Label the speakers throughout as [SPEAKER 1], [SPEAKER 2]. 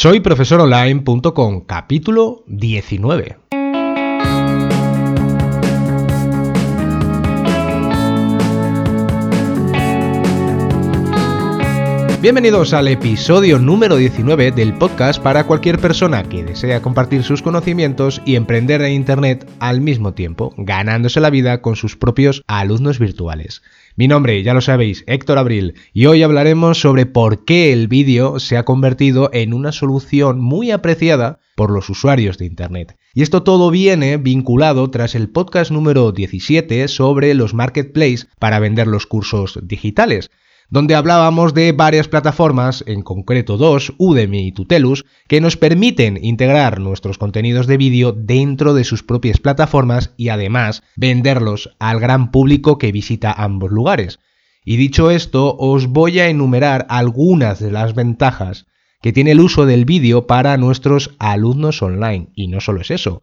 [SPEAKER 1] Soy profesoronline.com, capítulo 19. Bienvenidos al episodio número 19 del podcast para cualquier persona que desea compartir sus conocimientos y emprender en Internet al mismo tiempo, ganándose la vida con sus propios alumnos virtuales. Mi nombre, ya lo sabéis, Héctor Abril, y hoy hablaremos sobre por qué el vídeo se ha convertido en una solución muy apreciada por los usuarios de Internet. Y esto todo viene vinculado tras el podcast número 17 sobre los marketplaces para vender los cursos digitales donde hablábamos de varias plataformas, en concreto dos, Udemy y Tutelus, que nos permiten integrar nuestros contenidos de vídeo dentro de sus propias plataformas y además venderlos al gran público que visita ambos lugares. Y dicho esto, os voy a enumerar algunas de las ventajas que tiene el uso del vídeo para nuestros alumnos online. Y no solo es eso.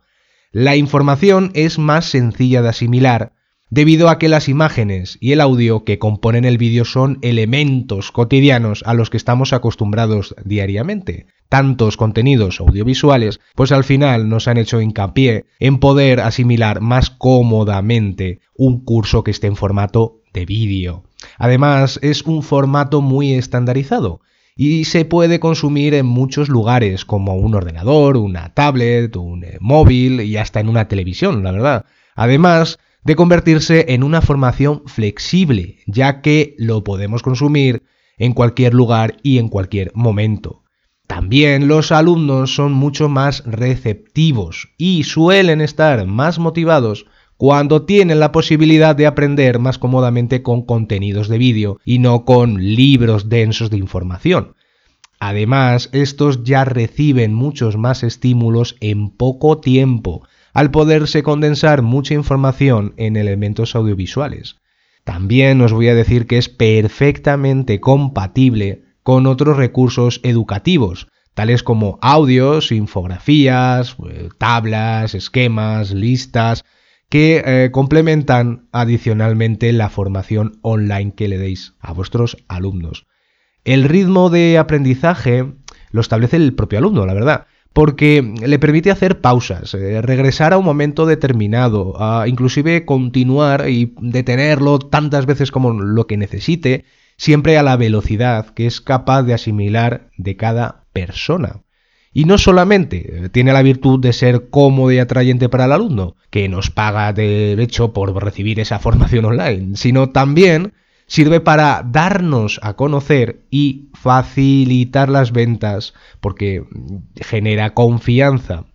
[SPEAKER 1] La información es más sencilla de asimilar debido a que las imágenes y el audio que componen el vídeo son elementos cotidianos a los que estamos acostumbrados diariamente. Tantos contenidos audiovisuales, pues al final nos han hecho hincapié en poder asimilar más cómodamente un curso que esté en formato de vídeo. Además, es un formato muy estandarizado y se puede consumir en muchos lugares, como un ordenador, una tablet, un eh, móvil y hasta en una televisión, la verdad. Además, de convertirse en una formación flexible, ya que lo podemos consumir en cualquier lugar y en cualquier momento. También los alumnos son mucho más receptivos y suelen estar más motivados cuando tienen la posibilidad de aprender más cómodamente con contenidos de vídeo y no con libros densos de información. Además, estos ya reciben muchos más estímulos en poco tiempo al poderse condensar mucha información en elementos audiovisuales. También os voy a decir que es perfectamente compatible con otros recursos educativos, tales como audios, infografías, eh, tablas, esquemas, listas, que eh, complementan adicionalmente la formación online que le deis a vuestros alumnos. El ritmo de aprendizaje lo establece el propio alumno, la verdad porque le permite hacer pausas, eh, regresar a un momento determinado, inclusive continuar y detenerlo tantas veces como lo que necesite, siempre a la velocidad que es capaz de asimilar de cada persona. Y no solamente eh, tiene la virtud de ser cómodo y atrayente para el alumno, que nos paga de hecho por recibir esa formación online, sino también sirve para darnos a conocer y facilitar las ventas porque genera confianza.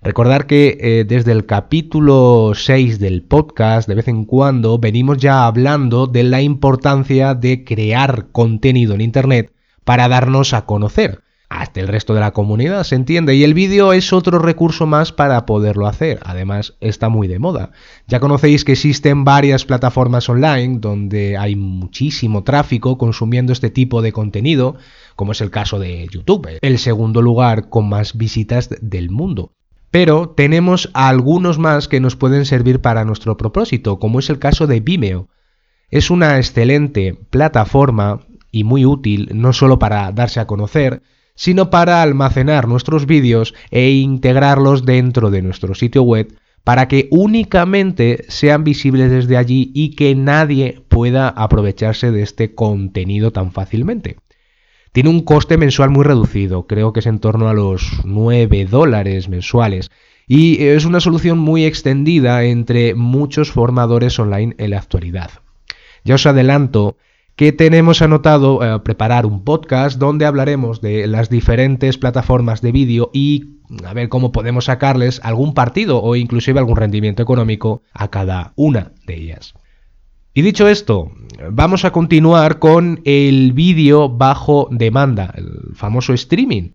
[SPEAKER 1] Recordar que eh, desde el capítulo 6 del podcast, de vez en cuando, venimos ya hablando de la importancia de crear contenido en Internet para darnos a conocer hasta el resto de la comunidad, se entiende. Y el vídeo es otro recurso más para poderlo hacer. Además, está muy de moda. Ya conocéis que existen varias plataformas online donde hay muchísimo tráfico consumiendo este tipo de contenido, como es el caso de YouTube, el segundo lugar con más visitas del mundo. Pero tenemos algunos más que nos pueden servir para nuestro propósito, como es el caso de Vimeo. Es una excelente plataforma y muy útil no solo para darse a conocer, sino para almacenar nuestros vídeos e integrarlos dentro de nuestro sitio web para que únicamente sean visibles desde allí y que nadie pueda aprovecharse de este contenido tan fácilmente. Tiene un coste mensual muy reducido, creo que es en torno a los 9 dólares mensuales, y es una solución muy extendida entre muchos formadores online en la actualidad. Ya os adelanto que tenemos anotado eh, preparar un podcast donde hablaremos de las diferentes plataformas de vídeo y a ver cómo podemos sacarles algún partido o inclusive algún rendimiento económico a cada una de ellas. Y dicho esto, vamos a continuar con el vídeo bajo demanda, el famoso streaming,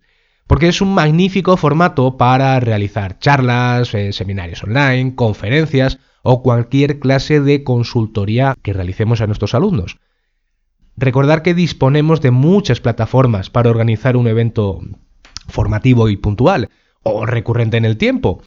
[SPEAKER 1] porque es un magnífico formato para realizar charlas, eh, seminarios online, conferencias o cualquier clase de consultoría que realicemos a nuestros alumnos. Recordar que disponemos de muchas plataformas para organizar un evento formativo y puntual, o recurrente en el tiempo,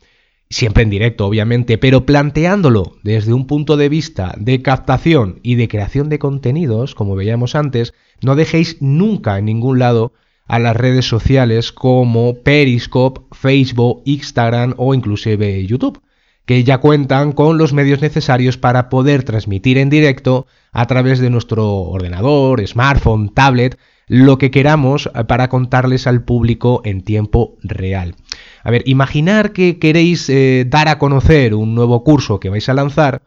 [SPEAKER 1] siempre en directo obviamente, pero planteándolo desde un punto de vista de captación y de creación de contenidos, como veíamos antes, no dejéis nunca en ningún lado a las redes sociales como Periscope, Facebook, Instagram o inclusive YouTube, que ya cuentan con los medios necesarios para poder transmitir en directo a través de nuestro ordenador, smartphone, tablet, lo que queramos para contarles al público en tiempo real. A ver, imaginar que queréis eh, dar a conocer un nuevo curso que vais a lanzar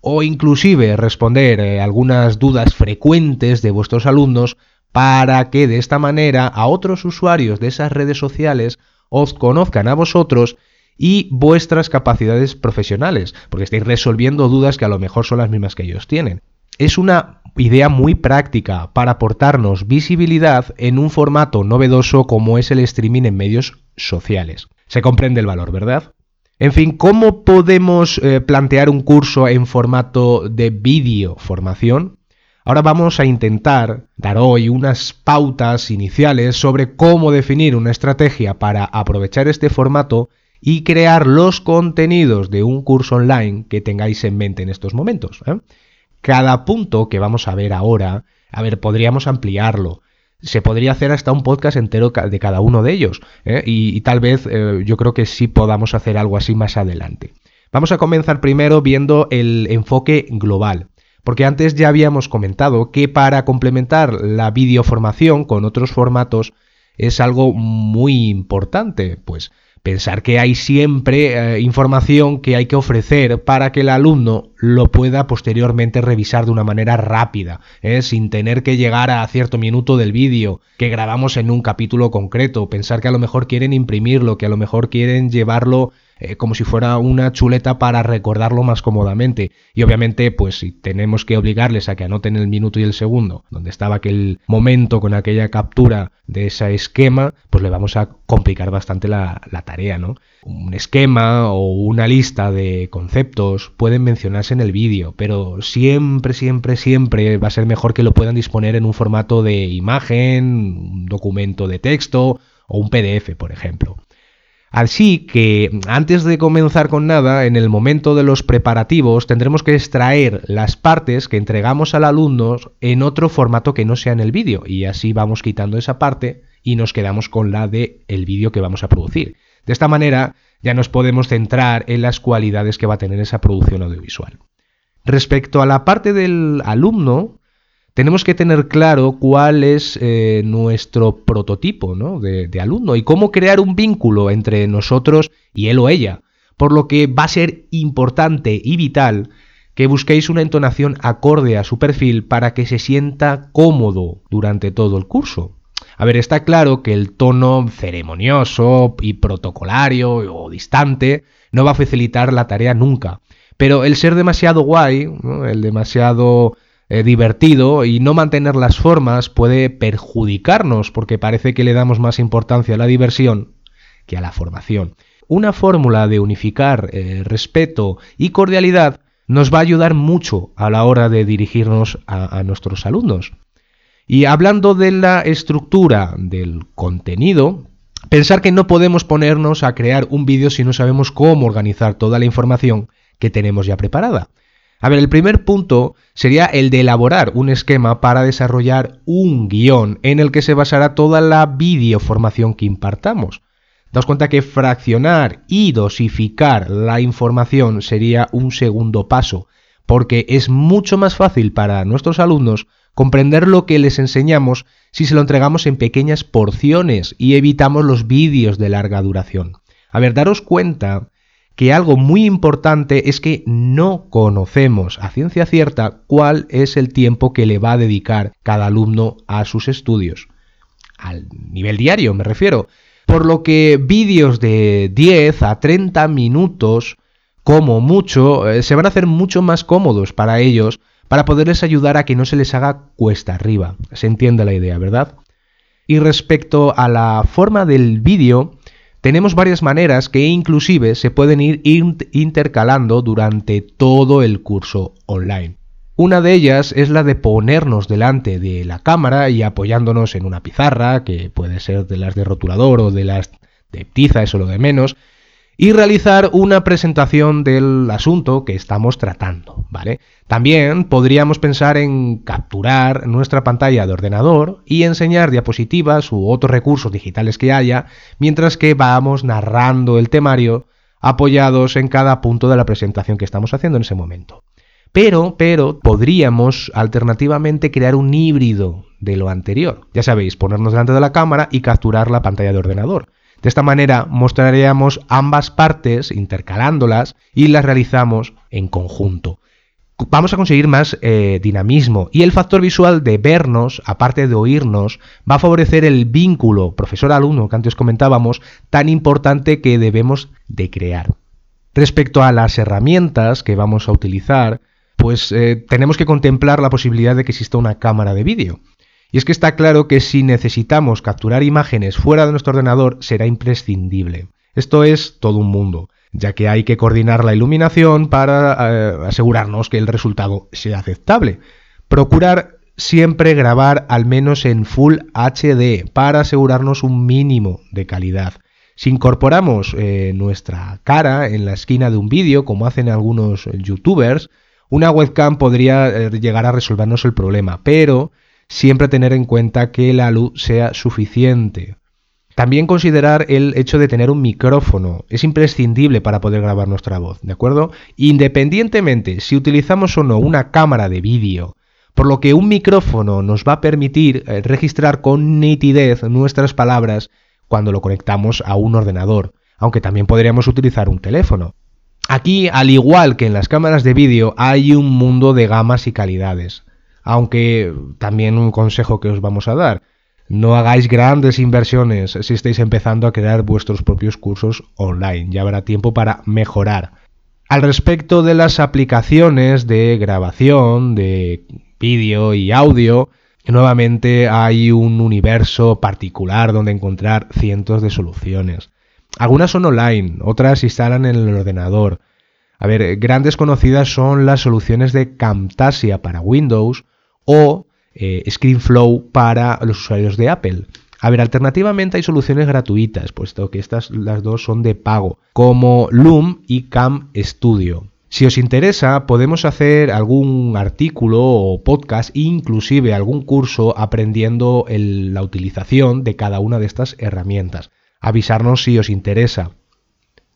[SPEAKER 1] o inclusive responder eh, algunas dudas frecuentes de vuestros alumnos para que de esta manera a otros usuarios de esas redes sociales os conozcan a vosotros y vuestras capacidades profesionales, porque estáis resolviendo dudas que a lo mejor son las mismas que ellos tienen. Es una idea muy práctica para aportarnos visibilidad en un formato novedoso como es el streaming en medios sociales. Se comprende el valor, ¿verdad? En fin, ¿cómo podemos eh, plantear un curso en formato de vídeo formación? Ahora vamos a intentar dar hoy unas pautas iniciales sobre cómo definir una estrategia para aprovechar este formato y crear los contenidos de un curso online que tengáis en mente en estos momentos. ¿eh? Cada punto que vamos a ver ahora, a ver, podríamos ampliarlo. Se podría hacer hasta un podcast entero de cada uno de ellos. ¿eh? Y, tal vez eh, yo creo que sí podamos hacer algo así más adelante. Vamos a comenzar primero viendo el enfoque global. Porque antes ya habíamos comentado que para complementar la videoformación con otros formatos es algo muy importante, pues pensar que hay siempre eh, información que hay que ofrecer para que el alumno lo pueda posteriormente revisar de una manera rápida, ¿eh? sin tener que llegar a cierto minuto del vídeo que grabamos en un capítulo concreto, pensar que a lo mejor quieren imprimirlo, que a lo mejor quieren llevarlo eh, como si fuera una chuleta para recordarlo más cómodamente. Y obviamente, pues si tenemos que obligarles a que anoten el minuto y el segundo, donde estaba aquel momento con aquella captura de ese esquema, pues le vamos a complicar bastante la, la tarea, ¿no? Un esquema o una lista de conceptos pueden mencionarse en el vídeo, pero siempre, siempre, siempre va a ser mejor que lo puedan disponer en un formato de imagen, un documento de texto o un PDF, por ejemplo. Así que antes de comenzar con nada, en el momento de los preparativos tendremos que extraer las partes que entregamos al alumno en otro formato que no sea en el vídeo y así vamos quitando esa parte y nos quedamos con la de el vídeo que vamos a producir. De esta manera ya nos podemos centrar en las cualidades que va a tener esa producción audiovisual. Respecto a la parte del alumno, tenemos que tener claro cuál es eh, nuestro prototipo de, de alumno y cómo crear un vínculo entre nosotros y él o ella. Por lo que va a ser importante y vital que busquéis una entonación acorde a su perfil para que se sienta cómodo durante todo el curso. A ver, está claro que el tono ceremonioso y protocolario o distante no va a facilitar la tarea nunca. Pero el ser demasiado guay, el demasiado eh, divertido y no mantener las formas puede perjudicarnos porque parece que le damos más importancia a la diversión que a la formación. Una fórmula de unificar eh, respeto y cordialidad nos va a ayudar mucho a la hora de dirigirnos a nuestros alumnos. Y hablando de la estructura del contenido, pensar que no podemos ponernos a crear un vídeo si no sabemos cómo organizar toda la información que tenemos ya preparada. A ver, el primer punto sería el de elaborar un esquema para desarrollar un guion en el que se basará toda la videoformación que impartamos. Daos cuenta que fraccionar y dosificar la información sería un segundo paso, porque es mucho más fácil para nuestros alumnos comprender lo que les enseñamos si se lo entregamos en pequeñas porciones y evitamos los vídeos de larga duración. A ver, daros cuenta que algo muy importante es que no conocemos a ciencia cierta cuál es el tiempo que le va a dedicar cada alumno a sus estudios. Al nivel diario me refiero. Por lo que vídeos de 10 a 30 minutos, como mucho, eh, se van a hacer mucho más cómodos para ellos para poderles ayudar a que no se les haga cuesta arriba. Se entiende la idea, ¿verdad? Y respecto a la forma del vídeo, tenemos varias maneras que inclusive se pueden ir intercalando durante todo el curso online. Una de ellas es la de ponernos delante de la cámara y apoyándonos en una pizarra, que puede ser de las de rotulador o de las de tiza, eso lo de menos, y realizar una presentación del asunto que estamos tratando, ¿vale? También podríamos pensar en capturar nuestra pantalla de ordenador y enseñar diapositivas u otros recursos digitales que haya mientras que vamos narrando el temario apoyados en cada punto de la presentación que estamos haciendo en ese momento. Pero, pero, podríamos alternativamente crear un híbrido de lo anterior. Ya sabéis, ponernos delante de la cámara y capturar la pantalla de ordenador. De esta manera mostraríamos ambas partes intercalándolas y las realizamos en conjunto. Vamos a conseguir más eh, dinamismo y el factor visual de vernos, aparte de oírnos, va a favorecer el vínculo profesor-alumno que antes comentábamos, tan importante que debemos de crear. Respecto a las herramientas que vamos a utilizar, pues eh, tenemos que contemplar la posibilidad de que exista una cámara de vídeo. Y es que está claro que si necesitamos capturar imágenes fuera de nuestro ordenador será imprescindible. Esto es todo un mundo, ya que hay que coordinar la iluminación para eh, asegurarnos que el resultado sea aceptable. Procurar siempre grabar al menos en Full HD para asegurarnos un mínimo de calidad. Si incorporamos eh, nuestra cara en la esquina de un vídeo, como hacen algunos youtubers, una webcam podría eh, llegar a resolvernos el problema, pero siempre tener en cuenta que la luz sea suficiente. También considerar el hecho de tener un micrófono. Es imprescindible para poder grabar nuestra voz, ¿de acuerdo? Independientemente si utilizamos o no una cámara de vídeo, por lo que un micrófono nos va a permitir eh, registrar con nitidez nuestras palabras cuando lo conectamos a un ordenador, aunque también podríamos utilizar un teléfono. Aquí, al igual que en las cámaras de vídeo, hay un mundo de gamas y calidades. Aunque también un consejo que os vamos a dar, no hagáis grandes inversiones si estáis empezando a crear vuestros propios cursos online, ya habrá tiempo para mejorar. Al respecto de las aplicaciones de grabación, de vídeo y audio, nuevamente hay un universo particular donde encontrar cientos de soluciones. Algunas son online, otras se instalan en el ordenador. A ver, grandes conocidas son las soluciones de Camtasia para Windows o eh, ScreenFlow para los usuarios de Apple. A ver, alternativamente hay soluciones gratuitas, puesto que estas las dos son de pago, como Loom y Cam Studio. Si os interesa, podemos hacer algún artículo o podcast, inclusive algún curso aprendiendo la utilización de cada una de estas herramientas. Avisarnos si os interesa.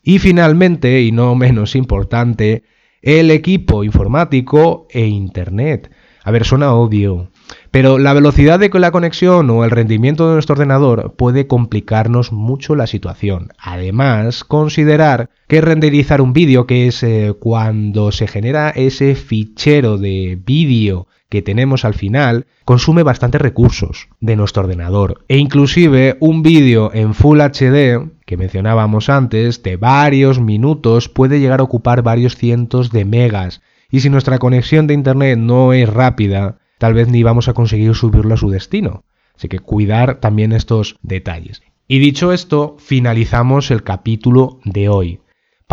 [SPEAKER 1] Y finalmente, y no menos importante, el equipo informático e Internet. A ver, suena obvio, pero la velocidad de la conexión o el rendimiento de nuestro ordenador puede complicarnos mucho la situación. Además, considerar que renderizar un vídeo, que es eh, cuando se genera ese fichero de vídeo que tenemos al final, consume bastantes recursos de nuestro ordenador. E inclusive un vídeo en Full HD, que mencionábamos antes, de varios minutos, puede llegar a ocupar varios cientos de megas y si nuestra conexión de Internet no es rápida, tal vez ni vamos a conseguir subirlo a su destino. Así que cuidar también estos detalles. Y dicho esto, finalizamos el capítulo de hoy.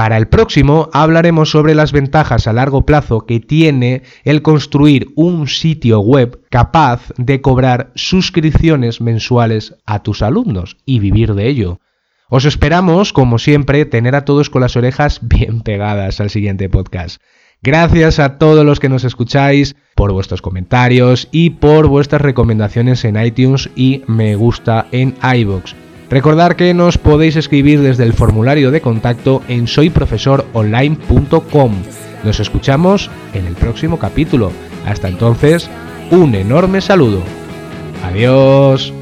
[SPEAKER 1] Para el próximo hablaremos sobre las ventajas a largo plazo que tiene el construir un sitio web capaz de cobrar suscripciones mensuales a tus alumnos y vivir de ello. Os esperamos, como siempre, tener a todos con las orejas bien pegadas al siguiente podcast. Gracias a todos los que nos escucháis por vuestros comentarios y por vuestras recomendaciones en iTunes y me gusta en iBox. Recordad que nos podéis escribir desde el formulario de contacto en soyprofesoronline.com. Nos escuchamos en el próximo capítulo. Hasta entonces, un enorme saludo. Adiós.